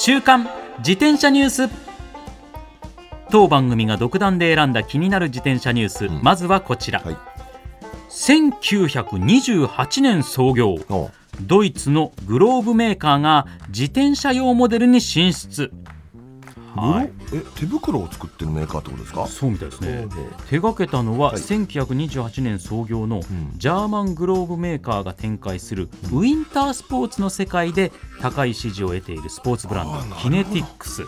週刊自転車ニュース。当番組が独断で選んだ気になる自転車ニュース、ん。まずはこちら、はい。1928年創業。おドイツのグローブメーカーが自転車用モデルに進出はい。え手袋を作ってるメーカーってことですか？そうみたいですね。手掛けたのははい。1928年創業のん。ジャーマングローブメーカーが展開するウィンタースポーツの世界で高い支持を得ているスポーツブランドキネティックス。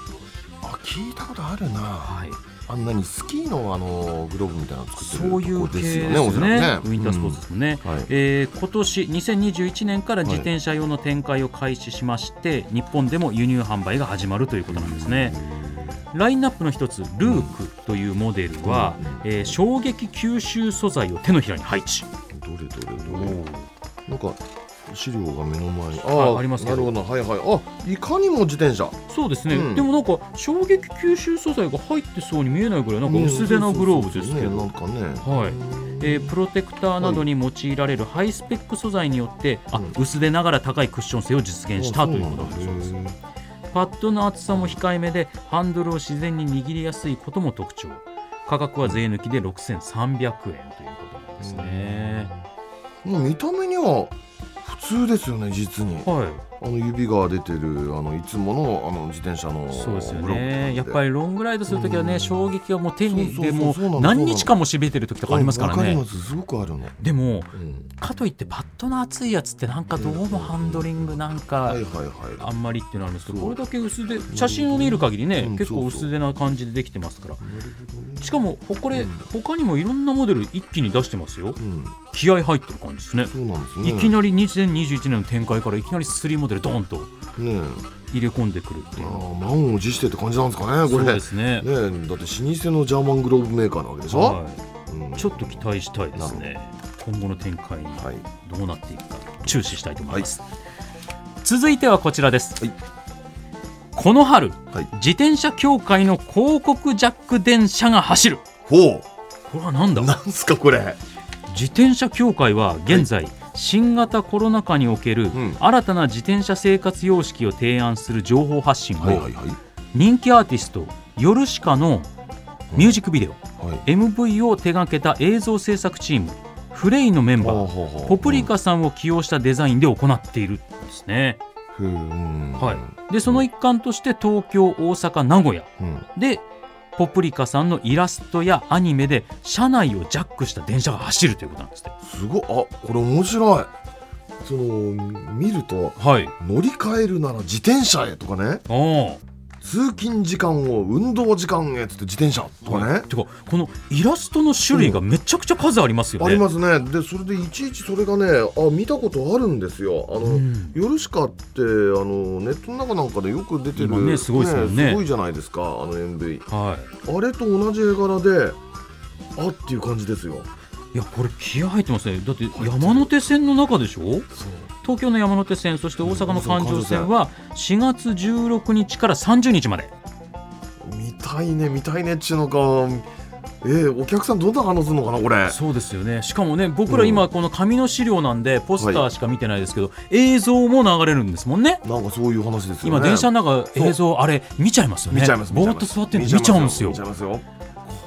あ聞いたことあるな。はい。あんなにスキーのあのグローブみたいなの作ってるそういう系ですよねおそらくね。ウィンタースポーツですもんね、うんはい。えー今年2021年から自転車用の展開を開始しまして、日本でも輸入販売が始まるということなんですね。ラインナップの一つルークというモデルは、えー衝撃吸収素材を手のひらに配置。どれどれどれなんか資料が目の前に。あありますなるほどはいはい。あいかにも自転車。そうですね、うん。でもなんか衝撃吸収素材が入ってそうに見えないぐらいなんか薄手なグローブですけど、ねなんかね。はい。えープロテクターなどに用いられるハイスペック素材によって、あうん。薄手ながら高いクッション性を実現したということなんだそうですパッドの厚さも控えめでハンドルを自然に握りやすいことも特徴。価格は税抜きで6300円ということなんですね、もう見た目には普通ですよね実に。はいあの指が出てるあのいつものあの自転車のそうですよね。やっぱりりロングライドするときはね、うん。衝撃がもう手にでも何日間もしびれてる時とかありますからね。す。すごくあるの、でもうん、かといってパッドの厚いやつってなんかどうもハンドリングなんかあんまりっていうのあるんですけどこれだけ薄手写真を見る限りねうん結構薄手な感じでできてますから。しかもこれうん。他にもいろんなモデル一気に出してますよ。うん。気合入ってる感じですね。ね。いきなり2021年の展開からいきなり3モデルドーンとね入れ込んでくるっていう。ー満を持してって感じなんですかねこそうれですね。ねえだって老舗のジャーマングローブメーカーなわけでしょ、はうん。い、ちょっと期待したいですね。今後の展開にはい。どうなっていくか。注視したいと思います、続いてはこちらです、はい。この春はい。自転車協会の広告ジャック電車が走る。ほこれはなんだ？うなんすかこれ。自転車協会は現在、新型コロナ禍におけるん。新たな自転車生活様式を提案する情報発信を、人気アーティストヨルシカのミュージックビデオ、はい。MV を手掛けた映像制作チームフレイのメンバーポプリカさんを起用したデザインで行っているんですね。はい、でその一環として東京大阪名古屋。うん。でポプリカさんのイラストやアニメで車内をジャックした電車が走るということなんですね。すごい。あこれ面白い。その見るとはい、乗り換えるなら自転車へとかね。あ通勤時間を運動時間へっつって自転車とかね、てかこのイラストの種類がめちゃくちゃ数ありますよね。ありますね。でそれでいちいちそれがねあ見たことあるんですよ。あの、うん。ヨルシカってあのネットの中なんかでよく出てる今ねすごいですもんね。すごいじゃないですか。あの MV はい。あれと同じ絵柄であっていう感じですよ。いやこれ気合入ってますね。だって山手線の中でしょ？そう東京の山手線そして大阪の環状線は4月16日から30日まで。見たいね見たいねっちゅうのか。えー、お客さんどんな反応するのかなこれ。そうですよね。しかもね僕ら今この紙の資料なんでポスターしか見てないですけど、映像も流れるんですもんね。なんかそういう話ですよね。今電車の中映像あれ見ちゃいますよね。見ちゃいますぼーっと座って見ちゃうんですよ。見ちゃいますよ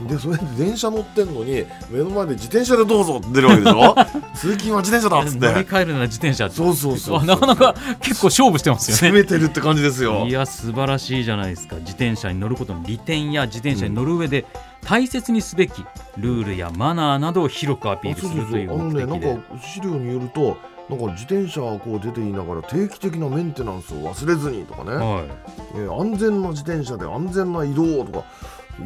でそれで電車乗ってんのに目の前で自転車でどうぞって出るわけでしょ？通勤は自転車だっつっ乗りて換えるなら自転車そうそうそうあなかなか結構勝負してますよ攻ねめてるって感じですよ。いや素晴らしいじゃないですか。自転車に乗ることの利点や自転車に乗る上で大切にすべきルールやマナーなどを広くアピールするというあの目的で。ねなんか資料によるとなんか自転車こう出ていながら定期的なメンテナンスを忘れずにとかね、はえー安全な自転車で安全な移動とか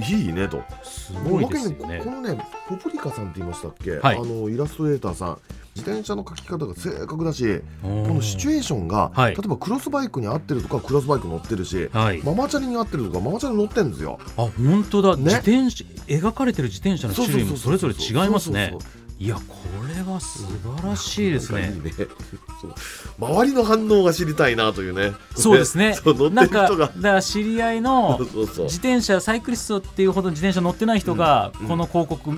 いいねと。いすごいですよね。このねポプリカさんって言いましたっけ、はい。あのイラストレーターさん。自転車の書き方が正確だしここのシチュエーションが、はい。例えばクロスバイクに合ってるとかクロスバイク乗ってるし、はい。ママチャリに合ってるとかママチャリ乗ってるんですよ。あ本当だ、ね。自転車描かれてる自転車の種類もそれぞれ違いますね。そうそうそういやこれは素晴らしいですね。ね周りの反応が知りたいなというね。そうですね。なんかだから知り合いの自転車サイクリストっていうほど自転車乗ってない人がうんこの広告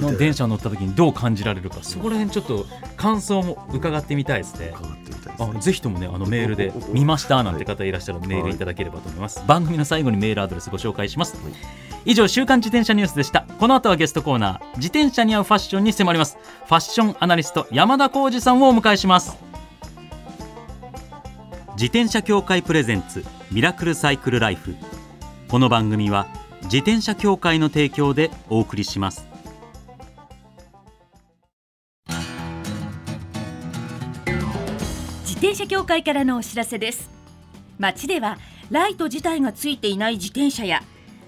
の電車を乗った時にどう感じられるかそこら辺ちょっと感想も伺ってみたいですね。伺ってみたいですね。あぜひともねあのメールで見ましたなんて方いらっしゃるメールいただければと思います、番組の最後にメールアドレスご紹介します、以上週刊自転車ニュースでした。この後はゲストコーナー自転車に合うファッションに迫ります。ファッションアナリスト山田浩二さんをお迎えします。自転車協会プレゼンツミラクルサイクルライフ。この番組は自転車協会の提供でお送りします。自転車協会からのお知らせです。街ではライト自体がついていない自転車や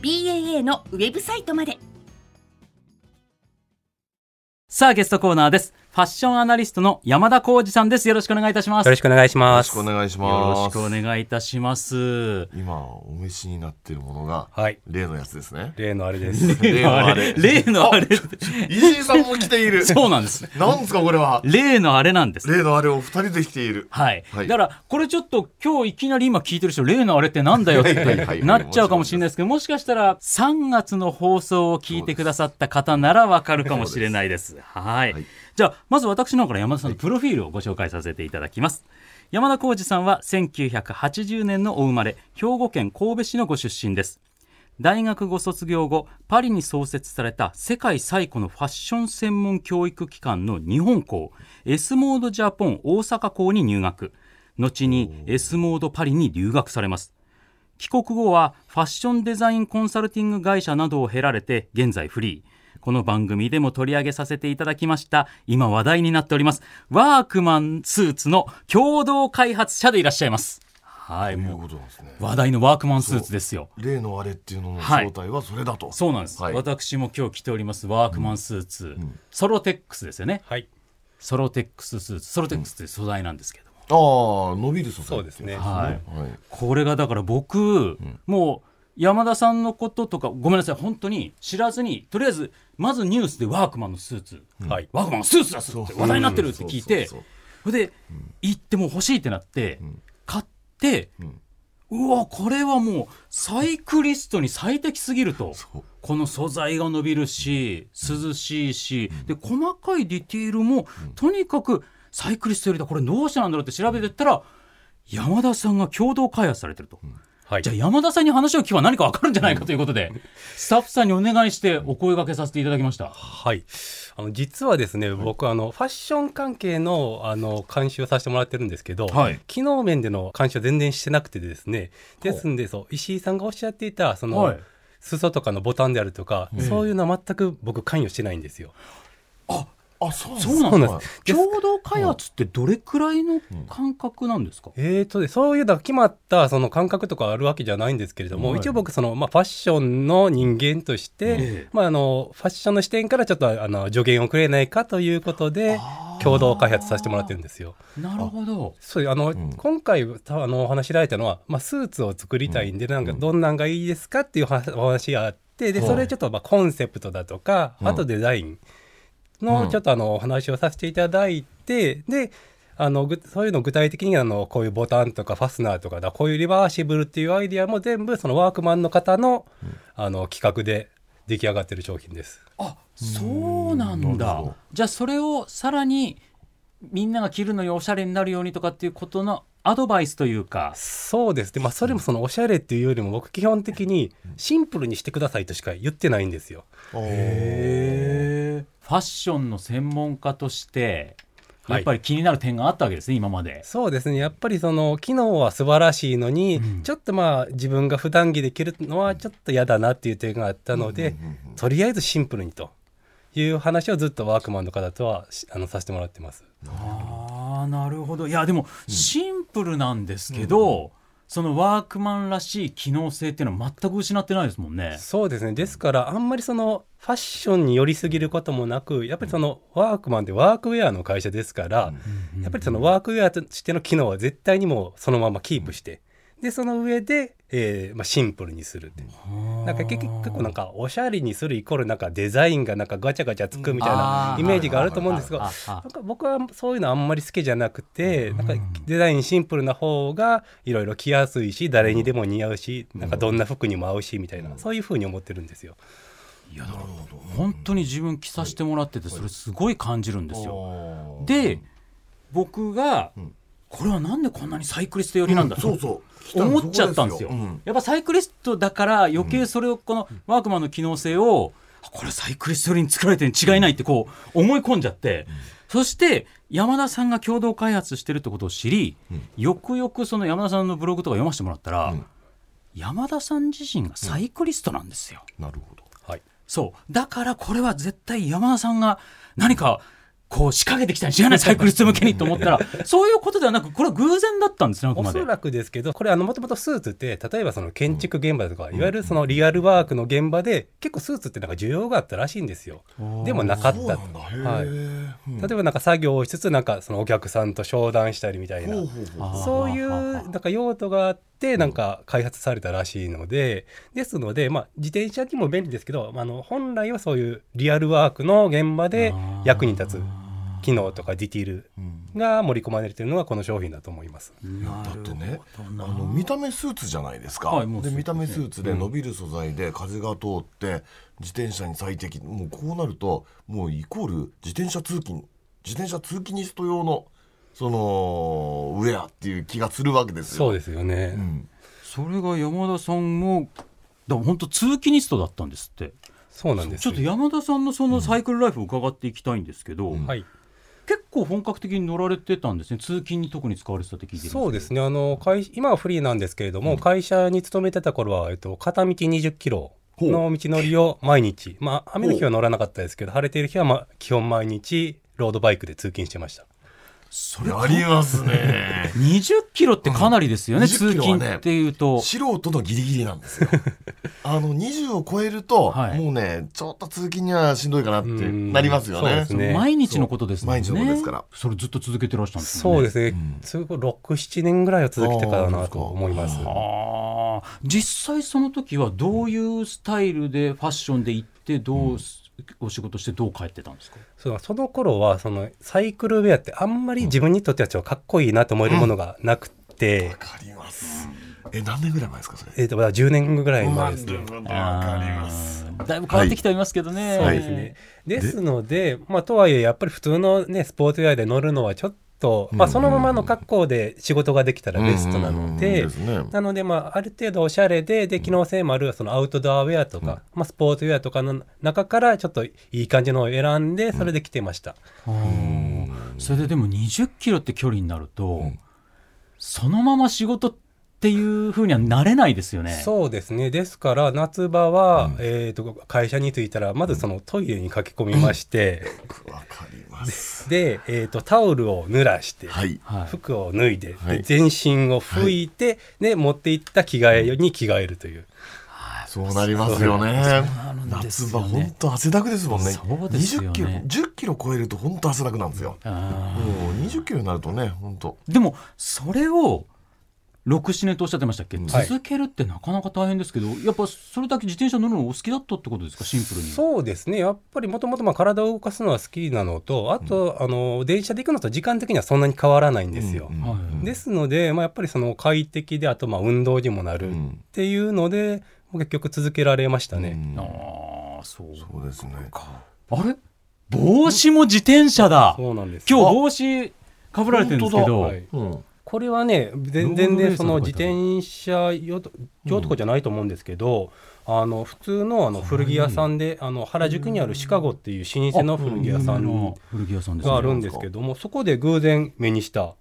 BAA のウェブサイトまで。さあゲストコーナーです。ファッションアナリストの山田浩二さんですよろしくお願いいたしますよろしくお願いしよます。ろしくお願いしよます。ろしくお願いいたします。今お召しになっているものがはい。例のやつですね。例のあれです。例のあれ。例のあれ。石井さんも来ている。そうなんです。なんですかこれは。例のあれなんです。例のあれを二人で来ている。はい、はいだからこれちょっと今日いきなり今聞いてる人例のあれってなんだよってなっちゃうかもしれないですけどもしかしたら3月の放送を聞いてくださった方ならわかるかもしれないです。はいはいじゃあまず私の方から山田さんのプロフィールをご紹介させていただきます。山田浩二さんは1980年のお生まれ兵庫県神戸市のご出身です。大学ご卒業後パリに創設された世界最古のファッション専門教育機関の日本校 S モードジャポン大阪校に入学。後に S モードパリに留学されます。帰国後はファッションデザインコンサルティング会社などを経られて現在フリーこの番組でも取り上げさせていただきました今話題になっておりますワークマンスーツの共同開発者でいらっしゃいます。はいというもうことなんですね。話題のワークマンスーツですよ。例のあれっていうののはい。正体はそれだと。そうなんです、はい。私も今日着ておりますワークマンスーツ、ソロテックスですよね。はい。ソロテックススーツ。ソロテックスという素材なんですけども、ああ伸びる素材そうですね。はい。はい。これがだから僕、もう山田さんのこととかごめんなさい本当に知らずにとりあえずまずニュースでワークマンのスーツ、はい。ワークマンのスーツだすって話題になってるって聞いて。それで行ってもう欲しいってなって、買って、ん。うわこれはもうサイクリストに最適すぎると。この素材が伸びるし涼しいし、で細かいディティールも、とにかくサイクリストよりだこれどうしてなんだろうって調べてったら山田さんが共同開発されてると。はいじゃあ。山田さんに話を聞けば何か分かるんじゃないかということで、スタッフさんにお願いしてお声掛けさせていただきました。はい。あの実はですね、僕あのファッション関係のあの監修をさせてもらってるんですけど、はい機能面での監修は全然してなくてですね。ですんでそう石井さんがおっしゃっていたその、はい裾とかのボタンであるとか、そういうのは全く僕関与してないんですよ。あそうそうなんでそうなんです。す。共同開発ってどれくらいの感覚なんですか、えー。とね、そういうだ決まったその感覚とかあるわけじゃないんですけれども、はい。一応僕その、まあ、ファッションの人間として、ええ。まあ、あのファッションの視点からちょっとあの助言をくれないかということで共同開発させてもらってるんですよ。なるほど。そうあの、ん。今回たあのお話しられたのは、まあ、スーツを作りたいんで、なんかどんなんがいいですかっていうはお話があってではい。それちょっとまあコンセプトだとか、うん。あとデザイン。うんのちょっとあのお話をさせていただいてであのぐそういうの具体的にあのこういうボタンとかファスナーとかだこういうリバーシブルっていうアイディアも全部そのワークマンの方の,、あの企画で出来上がってる商品です。あそうなんだ。じゃあそれをさらにみんなが着るのにおしゃれになるようにとかっていうことのアドバイスというか。そうです。ね、まあ、それもそのおしゃれっていうよりも僕基本的にシンプルにしてくださいとしか言ってないんですよ。へファッションの専門家としてはい。やっぱり気になる点があったわけですね、今まで。そうですね。やっぱりその機能は素晴らしいのに、うん。ちょっとまあ自分が普段着で着るのはちょっと嫌だなっていう点があったので、とりあえずシンプルにという話をずっとワークマンの方とはしあのさせてもらってます。ああなるほど。いやでもシンプルなんですけど、そのワークマンらしい機能性っていうのは全く失ってないですもんね。そうですね。ですからあんまりそのファッションに寄りすぎることもなくやっぱりそのワークマンってワークウェアの会社ですから、やっぱりそのワークウェアとしての機能は絶対にもうそのままキープして、でその上で、えーまあ、シンプルにするってなんか結構なんかおしゃれにするイコールなんかデザインがなんかガチャガチャつくみたいなイメージがあると思うんですがなんか僕はそういうのあんまり好きじゃなくてなんかデザインシンプルな方がいろいろ着やすいし誰にでも似合うしなんかどんな服にも合うしみたいなそういう風に思ってるんですよ。いやだから本当に自分着させてもらっててそれすごい感じるんですよ。よで僕がんこれはなんでこんなにサイクリスト寄りなんだそうそう。思っちゃったんですよ。うん。やっぱサイクリストだから余計それをこのワークマンの機能性を、あこれサイクリスト寄りに作られてるに違いないってこう思い込んじゃって、そして山田さんが共同開発してるってことを知り、よくよくその山田さんのブログとか読ませてもらったら、うん。山田さん自身がサイクリストなんですよ。なるほど。はい。そう。だからこれは絶対山田さんが何かこう仕掛けてきたに違いない。サイクリスト向けにと思ったら。そういうことではなくこれは偶然だったんですねおそ。らくですけどこれもともとスーツって例えばその建築現場とか、いわゆるそのリアルワークの現場で結構スーツってなんか需要があったらしいんですよ。でもなかったはい。例えばなんか作業をしつつなんかそのお客さんと商談したりみたいな。そういうなんか用途があってなんか開発されたらしいのでですのでまあ自転車にも便利ですけどあの本来はそういうリアルワークの現場で役に立つ機能とかディティールうん。が盛り込まれているのがこの商品だと思います。だってねあの見た目スーツじゃないですか、はいで見た目スーツで伸びる素材で風が通って自転車に最適。もうこうなるともうイコール自転車通勤自転車通勤ニスト用のそのウェアっていう気がするわけですよ。そうですよね、うん。それが山田さんもだから本当通勤ニストだったんですって。そうなんですちょっと山田さんのそのサイクルライフを伺っていきたいんですけど、うん。はい。結構本格的に乗られてたんですね。通勤に特に使われてたって聞いてそうですね。あの会今はフリーなんですけれども、会社に勤めてた頃は、えっと、片道20キロの道のりを毎日。まあ雨の日は乗らなかったですけど晴れている日は、まあ、基本毎日ロードバイクで通勤してましたそれやりますね。20キロってかなりですよね、うん通20キロはね勤っていうと。素人のギリギリなんですよ。あの20を超えると、はい。もうねちょっと通勤にはしんどいかなってうん。なりますよね。ね。毎日のことですね。毎日のことですから。それずっと続けてらっしゃるんですよね。そうですね、ん。すごい67年ぐらいは続けてからなと思います。実際その時はどういうスタイルでファッションで行ってどう、お仕事してどう帰ってたんですか？そうその頃はそのサイクルウェアってあんまり自分にとってはちょっとかっこいいなと思えるものがなくて、わかります。え、何年ぐらい前ですか、それ？えーとまだ10年ぐらい前ですね。わかります。だいぶ変わってきてはいますけどね。そうですね。ですので、まあ、とはいえ、やっぱり普通のね、スポーツウェアで乗るのはちょっと、まあ、そのままの格好で仕事ができたらベストなので、うんうんうん。ですね。なので、まあ、ある程度おしゃれで、で、機能性もある、そのアウトドアウェアとか、まあ、スポーツウェアとかの中から、ちょっといい感じのを選んで、それで着てました。それででも20キロって距離になると、ん。そのまま仕事っていうふうにはなれないですよね。そうですね。ですから、夏場は、えっ、と、会社に着いたら、まずそのトイレに駆け込みまして、ます。で、えっ、と、タオルを濡らして、はい。はい、服を脱いで,で、はい全身を拭いて、で持っていった着替えに着替えるという、そうなりますよね。んです夏場、よね本当汗だくですもんね。そうですよね20キロ、10キロ超えると本当汗だくなんですよ。あもう20キロになるとね、本当。ーでもそれを67年とおっしゃってましたっけ、はい続けるってなかなか大変ですけどやっぱそれだけ自転車乗るのお好きだったってことですか？シンプルに。そうですね。やっぱりもともと体を動かすのは好きなのとあと、あの電車で行くのと時間的にはそんなに変わらないんですよ。うん。はいですので、まあ、やっぱりその快適であとまあ運動にもなるっうん。ていうので、結局続けられましたね。うん。ああそう。そうですね。あれ？帽子も自転車だ。そうなんです今日帽子かぶられてるんですけど、はい。うんこれはね全然その自転車用とかじゃないと思うんですけど、あの普通のあの古着屋さんであの原宿にあるシカゴっていう老舗の古着屋さん古着屋さんですね。があるんですけどもそこで偶然目にした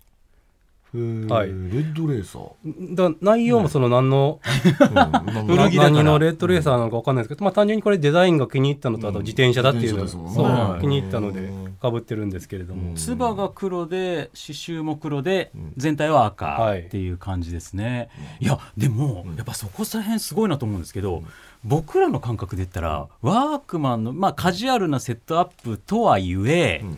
はい。レッドレーサー。だ内容もその何の、うん。何のレッドレーサーなのか分かんないですけど、まあ、単純にこれデザインが気に入ったのとあと自転車だっていうの、自転車ですもんね。そう気に入ったのでうん。かぶってるんですけれども、うん。つばが黒で刺繍も黒で全体は赤はい。っていう感じですね、い、やでもやっぱそこら辺すごいなと思うんですけど、僕らの感覚で言ったらワークマンの、まあ、カジュアルなセットアップとはいえ、ん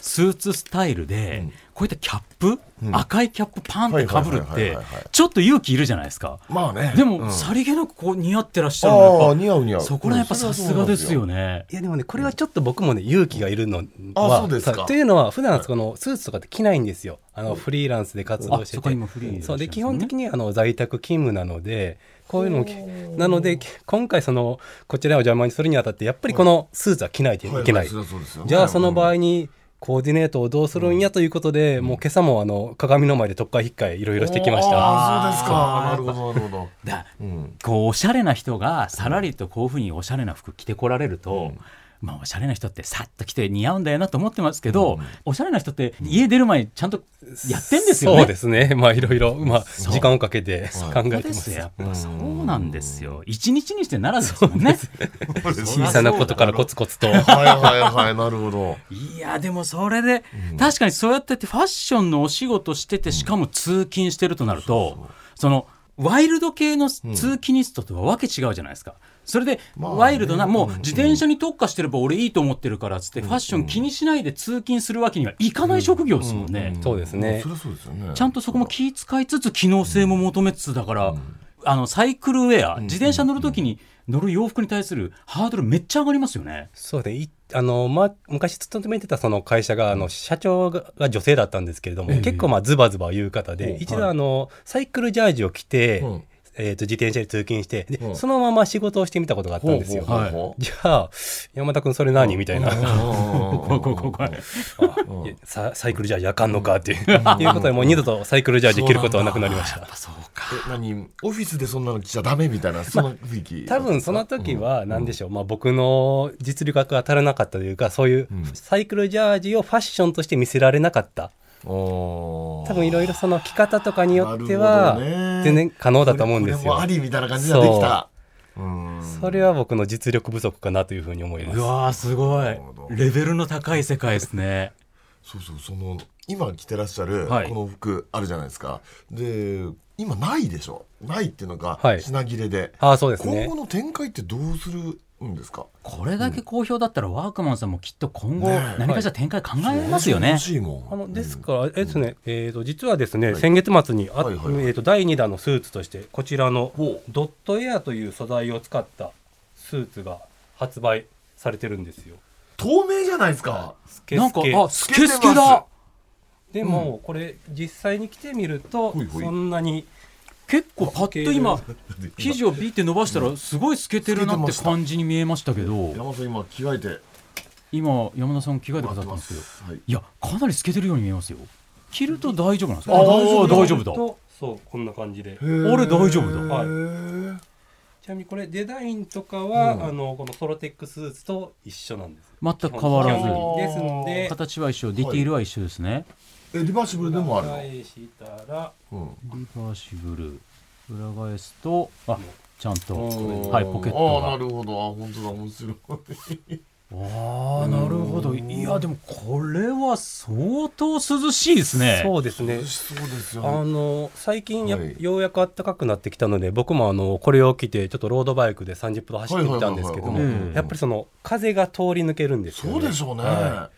スーツスタイルで、うん。こういったキャップ、うん。赤いキャップパンってかぶるってはいはいはいはいはい。ちょっと勇気いるじゃないですか。まあね。でも、うん。さりげなくこう似合ってらっしゃるの似合う似合う。ぱそこらやっぱさすがですよね。いやでもねこれはちょっと僕もね勇気がいるのあはそうですか。さというのは普段そのスーツとかって着ないんですよ。あのフリーランスで活動してあそこて今フリーでいらっしゃそうで基本的にあの在宅勤務なのでこういうのもきなので今回そのこちらを邪魔にするにあたってやっぱりこのスーツは着ないといけない。ははそりゃそうですよね。じゃあその場合うんにコーディネートをどうするんやということで、もう今朝もあの鏡の前で特会引っかえいろいろしてきました。ああそうですか。なるほどなるほど。だうん。こうおしゃれな人がさらりとこういうふうにおしゃれな服着てこられると、まあおしゃれな人ってさっと着て似合うんだよなと思ってますけど、おしゃれな人って家出る前にちゃんとやってんですよね。そうですね。まあいろいろ、まあ時間をかけて考えてます。やっぱそうなんですよ。一日にしてならずですもんね。小さなことからコツコツと。はいはいはいなるほどいやでもそれで、確かにそうやってファッションのお仕事しててしかも通勤してるとなると、そのワイルド系の通勤ストとはわけ違うじゃないですか。それでまあね。ワイルドな、もううん自転車に特化してれば俺いいと思ってるからっつってファッション気にしないで通勤するわけにはいかない職業ですもんね。そうですね。そりゃそうですよね。ちゃんとそこも気遣いつつ機能性も求めつつだから、あのサイクルウェア自転車乗るときに乗る洋服に対するハードルめっちゃ上がりますよね。そうで、いあの、ま、昔勤めてたその会社が、あの、社長がが女性だったんですけれども、結構まあズバズバ言う方で、一度あの、サイクルジャージを着て、うんえー、と自転車で通勤してで、うん。そのまま仕事をしてみたことがあったんですよ。ほうほうほう じゃあ山田君それ何？みたいな。サイクルジャージあかんのかっていう。いうことでもう二度とサイクルジャージ着ることはなくなりました。そうか。え何？オフィスでそんなの着ちゃダメみたいなその 雰囲気。多分その時は何でしょう、まあ、僕の実力が足らなかったというかそういうサイクルジャージをファッションとして見せられなかった多多分いろいろその着方とかによっては全然可能だと思うんですよ。あ。りみたいな感じができた。う。ん。それは僕の実力不足かなというふうに思います。う。わーすごい。レベルの高い世界ですね。そうそうその今着てらっしゃるはい。この服あるじゃないですか、で今ないでしょ。ないっていうのがはい。品切れで、ああそうですね。今後。の展開ってどうするんですか？これだけ好評だったらワークマンさんもきっと今後何かしら展開考えますよね。欲。しいもん。あのですから、えっとね、えーと実はですね、先月末にあ、はいはいはい。えーと第2弾のスーツとしてこちらのドットエアという素材を使ったスーツが発売されてるんですよ。透明じゃないですか。スケなんかスケあスケスケだ。でも、これ実際に着てみるとほいほい。そんなに結構パッと今 生地をビーって伸ばしたらすごい透けてるなって感じに見えましたけど。山本さん今着替えて。今山田さん着替えてくださったんですけど。はい。いやかなり透けてるように見えますよ。着ると大丈夫なんですか？ああ大丈夫大丈夫。だ。とそうこんな感じで。あれ俺大丈夫だ。はい。へちなみにこれデザインとかは、うん。あのこのソロテックスーツと一緒なんです。全く変わらず。ですので。形は一緒ディティールは一緒ですねえリバーシブルでもあるの、返したらうん。リバーシブル。裏返すとあちゃんとうんはいポケッあトが。あなるほど。あ本当だ。面白い。ああなるほど。いやでもこれは相当涼しいですね。そうですね。しそうですよ。あねの最近や、はい。ようやく暖かくなってきたので僕もあのこれを着てちょっとロードバイクで30分走ってみたんですけどもはいはいはいはいやっぱりその風が通り抜けるんですよ、ね、そうでしょうね、は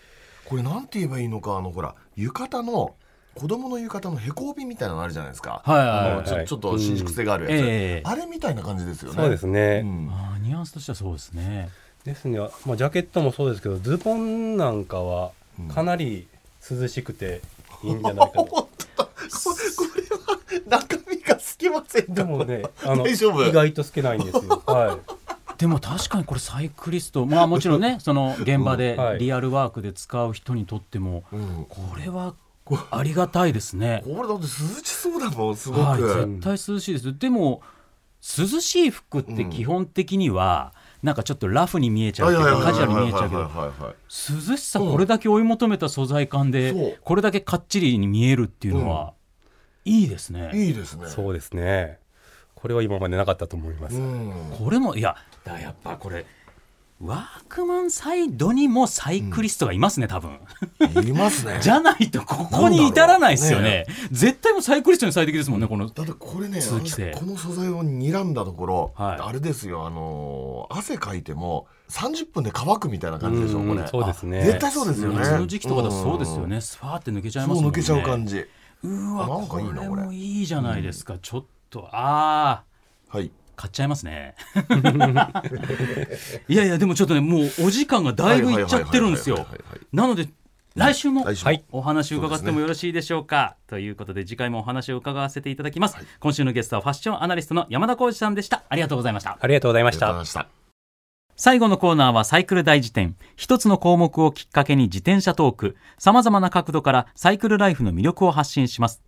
これなんて言えばいいのかあのほら浴衣の子供の浴衣のへこ帯みたいなのあるじゃないですか、はいはいあはい。のちょちょっと伸縮性があるやつ、ええあれみたいな感じですよね。そうですね、うん。あーニュアンスとしてはそうですね。ですね、まあ、ジャケットもそうですけどズボンなんかはかなり涼しくていいんじゃないかと、ここれは中身が透けませんでも。ねあの大丈夫。意外と透けないんですよ。はでも確かにこれサイクリストまあもちろんねその現場ではい。リアルワークで使う人にとってもうん。これはありがたいですね。これだって涼しそうだもんすごく、はい、絶対涼しいです。でも涼しい服って基本的には、なんかちょっとラフに見えちゃうけどカジュアルに見えちゃうけど涼しさこれだけ追い求めた素材感でこれだけかっちりに見えるっていうのは、いいですね。いいですね。いそうですねこれは今までなかったと思います、うん。これもいやだやっぱこれワークマンサイドにもサイクリストがいますね多分。いますね。じゃないとここに至らないですよね。絶対もうサイクリストに最適ですもんねこの。だってこれねこの素材を睨んだところ、はい。あれですよあのー汗かいても30分で乾くみたいな感じでしょこれ。うんそうですね。絶対そうですよね。夏の時期とかだとそうですよね。スパーって抜けちゃいますもんね。そう抜けちゃう感じ。うわなんかいいなこれこれもいいじゃないですか、ちょっとああはい。買っちゃいますね。いやいやでもちょっとねもうお時間がだいぶいっちゃってるんですよ。はいはいはい。はいはいなので来週もはい。お話を伺ってもよろしいでしょうか？ということで次回もお話を伺わせていただきます、今週のゲストはファッションアナリストの山田浩二さんでした。ありがとうございました。ありがとうございました。ございました。最後のコーナーはサイクル大辞典。一つの項目をきっかけに自転車トーク。様々な角度からサイクルライフの魅力を発信します。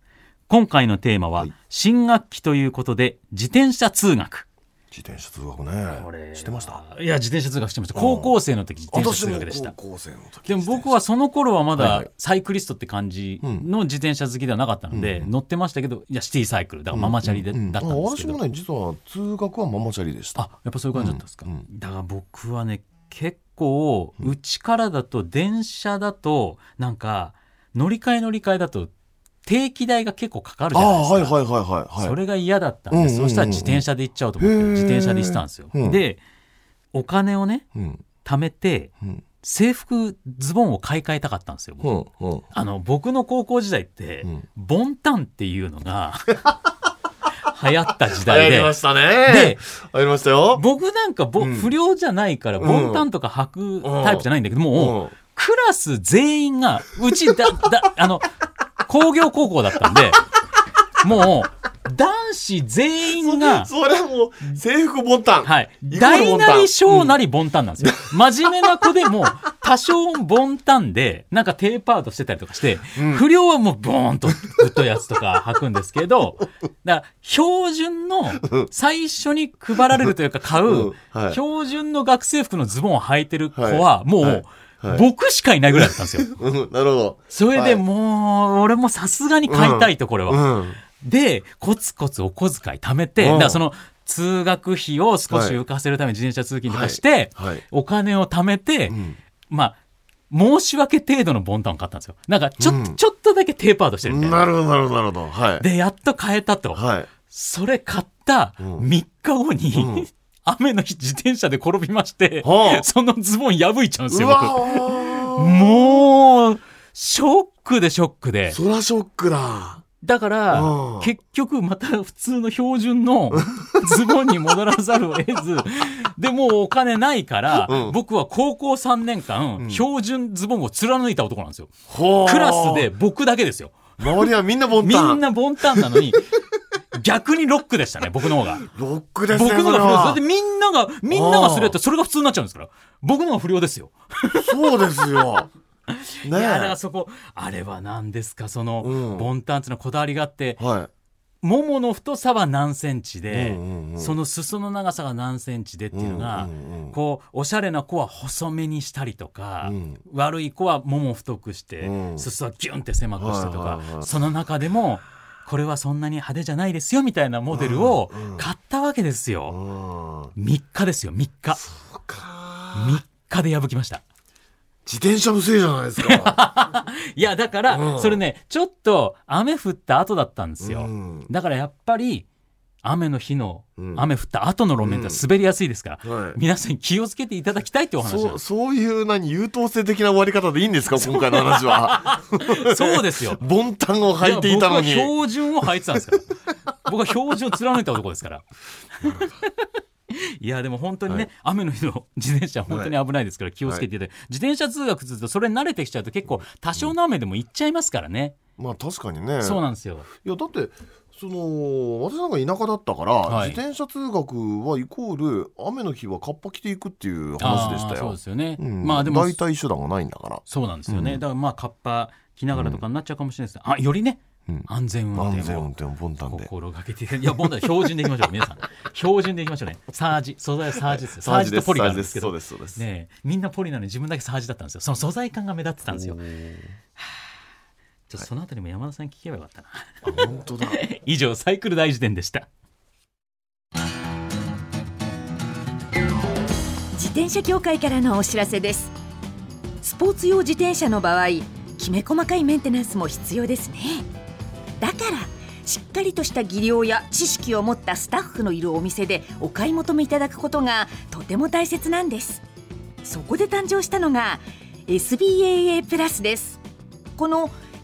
今回のテーマは、はい。新学期ということで、自転車通学。自転車通学ね。してました？いや、自転車通学してました。高校生の時自転車通学でした。高校生の時でも僕はその頃はまだサイクリストって感じの自転車好きではなかったので、乗ってましたけど、いや、シティサイクル、だ。からママチャリで、だったんですけど。私も。ね実は通学はママチャリでした。あやっぱそういう感じだったんですか、だから僕はね結構うちからだと電車だとなんか乗り換え乗り換えだと定期代が結構かかるじあゃないですか、あはいはいはいはいはい。それが嫌だったんで、うんうんうんうん。そうしたら自転車で行っちゃおうと思って自転車で行ってたんですよ、うん。でお金をねうん。貯めてうん。制服ズボンを買い替えたかったんですよ、僕。うんうん。あの僕の高校時代って、うん。ボンタンっていうのが 流行った時代で。したね。でありましたよ。僕なんかぼ、うん。不良じゃないから、ボンタンとか履くタイプじゃないんだけど、もう、うん。クラス全員が、うちだ、だ、あの、工業高校だったんで、もう、男子全員が、それはもう制服ボンタン。はい。大なり小なりボンタンなんですよ。真面目な子でも、多少ボンタンで、なんかテーパードしてたりとかして、不良はもうボーンと太いやつとか履くんですけど、だから標準の最初に配られるというか買う、標準の学生服のズボンを履いてる子は、はい。もう、はいはい僕しかいないぐらいだったんですよ。うんなるほど。それではい。もう、俺もさすがに買いたいと、これは。うん。で、コツコツお小遣い貯めて、うん。だからその通学費を少し浮かせるために自転車通勤とかして、はい。はい。お金を貯めて、ん。まあ、申し訳程度のボンタンを買ったんですよ。なんかちょ,、うん。ちょっとだけテーパードしてるみたいな。なるほどなるほどなるほど。はい。で、やっと買えたと。はい。それ買ったうん。3日後に、うん 雨の日自転車で転びまして、はあ。そのズボン破いちゃうんですよ、もう、ショックでショックで。そらショックだ。だからうん、結局また普通の標準の ズボンに戻らざるを得ず、でもうお金ないから、うん。僕は高校3年間、標準ズボンを貫いた男なんですよ。クラスで僕だけですよ。周りはみんなボンみタン。んなボンタンなのに、逆にロックでしたね、僕の方が。ロックですね僕のが不良です。だみんなが、みんながそれやったらそれが普通になっちゃうんですから。僕のが不良ですよ。そうですよ。ね いや、だからそこ、あれは何ですか、その、うん。ボンタンっていうのはこだわりがあって、はい。ももの太さは何センチで、うんうんうん。その裾の長さが何センチでっていうのが、うんうんうんこうおしゃれな子は細めにしたりとか、うん。悪い子はもも太くして、うん。裾はギュンって狭くしてとか、はいはいはい。その中でもこれはそんなに派手じゃないですよみたいなモデルを買ったわけですうよ。ん。3日ですよ3日。そっか。3日で破きました。自転車のせいじゃないですか。いやだから、うん。それねちょっと雨降った後だったんですよ。うん。だからやっぱり雨の日の、うん。雨降った後の路面って滑りやすいですから、はい。皆さん気をつけていただきたいってお話そうそういう何優等生的な終わり方でいいんですか今回の話は。そうですよ。ボンタンを履いていたのに。標準を履いてたんですから僕は標準を貫いた男ですから。いやでも本当にね、はい。雨の日の自転車は本当に危ないですから気をつけていただいて、自転車通学するとそれに慣れてきちゃうと結構多少の雨でも行っちゃい。ますからね、まあ確かにねそうなんですよいやだってその私なんか田舎だったから、はい。自転車通学はイコール雨の日はカッパ着ていくっていう話でしたあーそうよですよね、うん。まあでも代替手段がないんだから。そうなんですよね、うん。だからまあカッパ着ながらとかになっちゃうかもしれないです、あよりね、うん。安全運転を。安全運転をボンタンで。心がけていやボンタン標準でいきましょう皆さん。標準でいきましょうね。サージ。素材はサージですよ。サージとポリがあるんですけど。ねえ。みんなポリなのに自分だけサージだったんですよ。その素材感が目立ってたんですよ。おーちょっとそのあたりも山田さんに聞けばよかったな、あ本当だ。以上サイクル大辞典でした。自転車協会からのお知らせです。スポーツ用自転車の場合きめ細かいメンテナンスも必要ですね。だからしっかりとした技量や知識を持ったスタッフのいるお店でお買い求めいただくことがとても大切なんです。そこで誕生したのが SBAA プラスです。この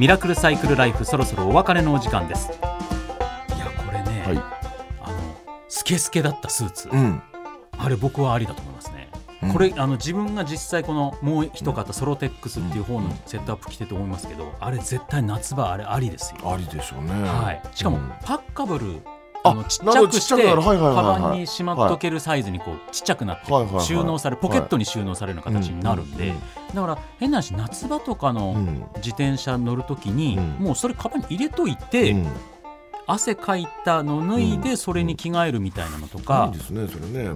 ミラクルサイクルライフそろそろお別れのお時間です。いやこれね、はい。あのスケスケだったスーツ、うん。あれ僕はありだと思いますね、うん。これあの自分が実際このもう一方ソロテックスっていう方のセットアップ着てて思いますけどあれ絶対夏場あれありですよ、ありでしょうね。はい、しかもうん。パッカブルああのちっちゃくしてカバンにしまっとけるサイズにこうちっちゃくなって収納されポケットに収納されるような形になるんでだから変な話夏場とかうのん。自転車乗るときにうん。もうそれカバンに入れといてうん。汗かいたの脱いでそれに着替えるみたいなのとか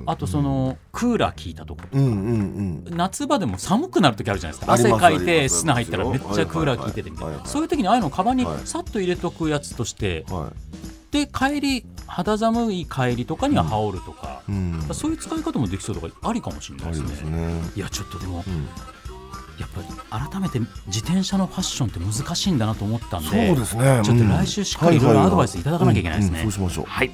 あとそのクーラー効いたところうんうんうん。夏場でも寒くなる時あるじゃないですか。汗かいて砂入ったらめっちゃクーラー効いててみたいな。そういう時にああいうのをカバンにはい。さっと入れとくやつとしてはいで帰り肌寒い帰りとかには羽織るとかうん。そういう使い方もできそうとかありかもしれないですね。ですね。いやちょっとでもうん。やっぱり改めて自転車のファッションって難しいんだなと思ったんそうでですね。ちょっと来週しっかりいろいろアドバイスいただかなきゃいけないですね。うん。うん。そうしましょう。はい。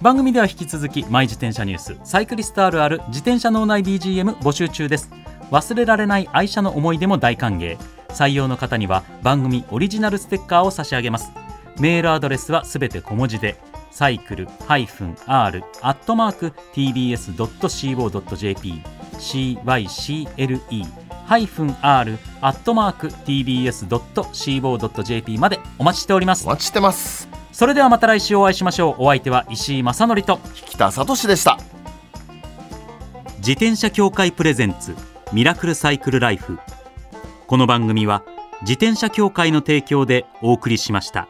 番組では引き続きマイ自転車ニュース。サイクリストあるある自転車脳内 BGM 募集中です。忘れられない愛車の思い出も大歓迎。採用の方には番組オリジナルステッカーを差し上げますメールアドレスはすべて小文字でサイクル -r アットマーク tbs.co.jp cycle -r アットマーク tbs.co.jp までお待ちしております。お待ちしてます。それではまた来週お会いしましょう。お相手は石井正則と北里志でした。自転車協会プレゼンツミラクルサイクルライフ。この番組は自転車協会の提供でお送りしました。